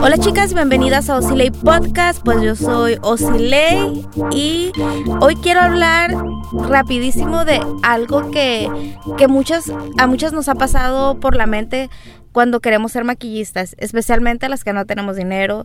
Hola chicas, bienvenidas a Osilei Podcast, pues yo soy Osilei y hoy quiero hablar rapidísimo de algo que, que muchas, a muchas nos ha pasado por la mente cuando queremos ser maquillistas, especialmente las que no tenemos dinero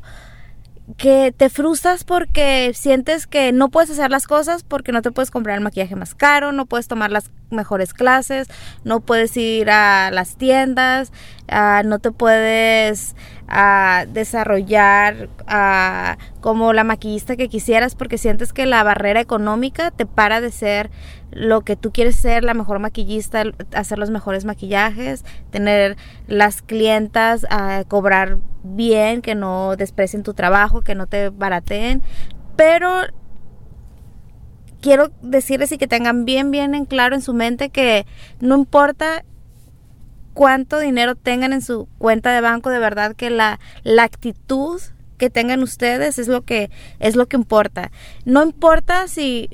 que te frustras porque sientes que no puedes hacer las cosas porque no te puedes comprar el maquillaje más caro, no puedes tomar las mejores clases, no puedes ir a las tiendas, uh, no te puedes uh, desarrollar uh, como la maquillista que quisieras porque sientes que la barrera económica te para de ser lo que tú quieres ser, la mejor maquillista, hacer los mejores maquillajes, tener las clientas, cobrar bien, que no desprecien tu trabajo, que no te barateen, pero quiero decirles y que tengan bien, bien en claro en su mente que no importa cuánto dinero tengan en su cuenta de banco, de verdad que la, la actitud que tengan ustedes es lo que es lo que importa. No importa si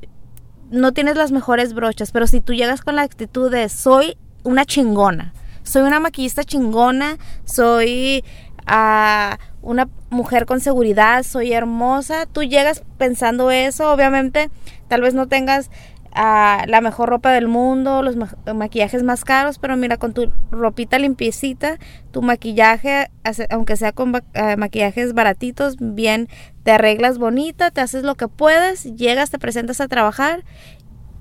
no tienes las mejores brochas, pero si tú llegas con la actitud de soy una chingona, soy una maquillista chingona, soy a una mujer con seguridad, soy hermosa, tú llegas pensando eso, obviamente tal vez no tengas a la mejor ropa del mundo, los maquillajes más caros, pero mira, con tu ropita limpiecita, tu maquillaje, aunque sea con uh, maquillajes baratitos, bien, te arreglas bonita, te haces lo que puedes, llegas, te presentas a trabajar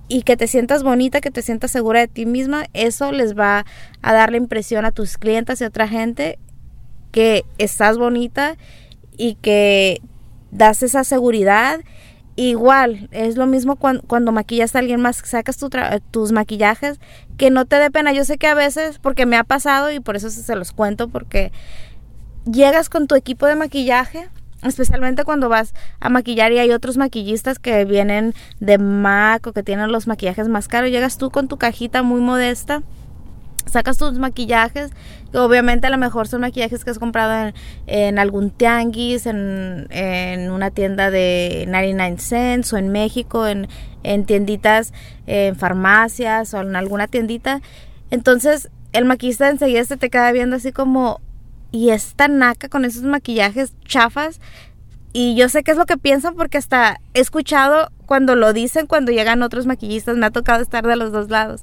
y que te sientas bonita, que te sientas segura de ti misma, eso les va a dar la impresión a tus clientes y a otra gente que estás bonita y que das esa seguridad. Igual, es lo mismo cuando, cuando maquillas a alguien más, sacas tus maquillajes, que no te dé pena. Yo sé que a veces, porque me ha pasado y por eso se los cuento, porque llegas con tu equipo de maquillaje, especialmente cuando vas a maquillar y hay otros maquillistas que vienen de MAC o que tienen los maquillajes más caros, llegas tú con tu cajita muy modesta sacas tus maquillajes, que obviamente a lo mejor son maquillajes que has comprado en, algún tianguis, en, una tienda de 99 cents o en México, en, en tienditas, en farmacias o en alguna tiendita. Entonces el maquillista enseguida se te queda viendo así como, y esta naca con esos maquillajes chafas. Y yo sé qué es lo que piensan porque hasta he escuchado cuando lo dicen, cuando llegan otros maquillistas, me ha tocado estar de los dos lados.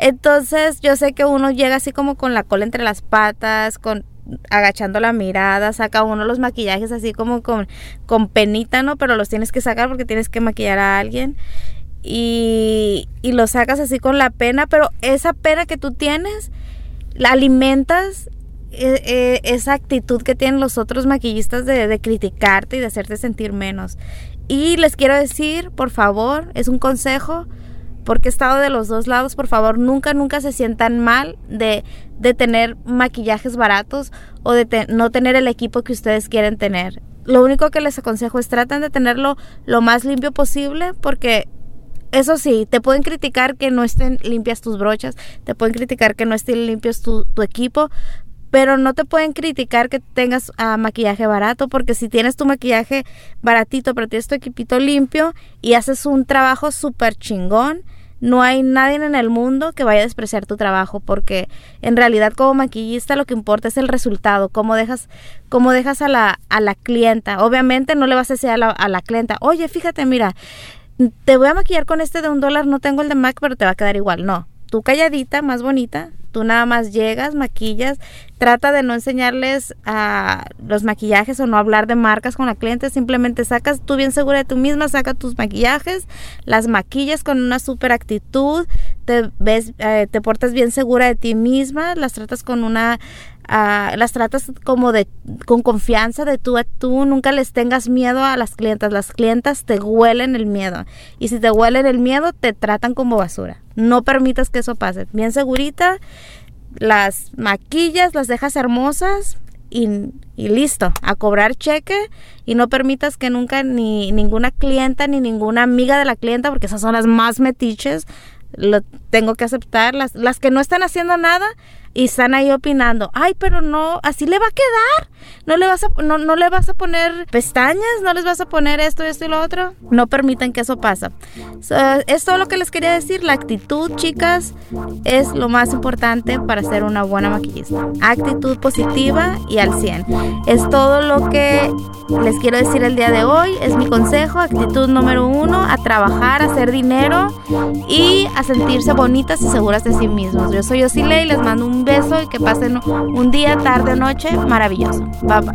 Entonces yo sé que uno llega así como con la cola entre las patas, con agachando la mirada, saca uno los maquillajes así como con, con penita, ¿no? Pero los tienes que sacar porque tienes que maquillar a alguien. Y, y los sacas así con la pena, pero esa pena que tú tienes, la alimentas e, e, esa actitud que tienen los otros maquillistas de, de, criticarte y de hacerte sentir menos. Y les quiero decir, por favor, es un consejo, porque he estado de los dos lados, por favor, nunca, nunca se sientan mal de, de tener maquillajes baratos o de no tener el equipo que ustedes quieren tener. Lo único que les aconsejo es traten de tenerlo lo más limpio posible porque eso sí, te pueden criticar que no estén limpias tus brochas, te pueden criticar que no estén limpios tu, tu equipo, pero no te pueden criticar que tengas uh, maquillaje barato, porque si tienes tu maquillaje baratito, pero tienes tu equipito limpio y haces un trabajo súper chingón, no hay nadie en el mundo que vaya a despreciar tu trabajo, porque en realidad como maquillista lo que importa es el resultado, cómo dejas, cómo dejas a la, a la clienta. Obviamente no le vas a decir a la, a la clienta, oye, fíjate, mira, te voy a maquillar con este de un dólar, no tengo el de MAC, pero te va a quedar igual. No, tú calladita, más bonita, Tú nada más llegas, maquillas, trata de no enseñarles a los maquillajes o no hablar de marcas con la cliente, simplemente sacas tú bien segura de tú misma, saca tus maquillajes, las maquillas con una super actitud, eh, te portas bien segura de ti misma, las tratas con una las tratas como de con confianza de tú a tú, nunca les tengas miedo a las clientas, las clientas te huelen el miedo y si te huelen el miedo te tratan como basura. No permitas que eso pase. Bien segurita, las maquillas, las dejas hermosas y, y, listo, a cobrar cheque y no permitas que nunca ni ninguna clienta ni ninguna amiga de la clienta, porque esas son las más metiches, lo tengo que aceptar. Las, las que no están haciendo nada y están ahí opinando, ay, pero no, así le va a quedar. No le vas a, no, no le vas a poner pestañas, no les vas a poner esto, esto y lo otro. No permiten que eso pase. es todo lo que les quería decir. La actitud, chicas, es lo más importante para ser una buena maquillista. Actitud positiva y al 100. Es todo lo que les quiero decir el día de hoy. Es mi consejo. Actitud número uno, a trabajar, a hacer dinero y a sentirse bonitas y seguras de sí mismos. Yo soy Osile y les mando un beso y que pasen un día, tarde o noche maravilloso. Bye bye.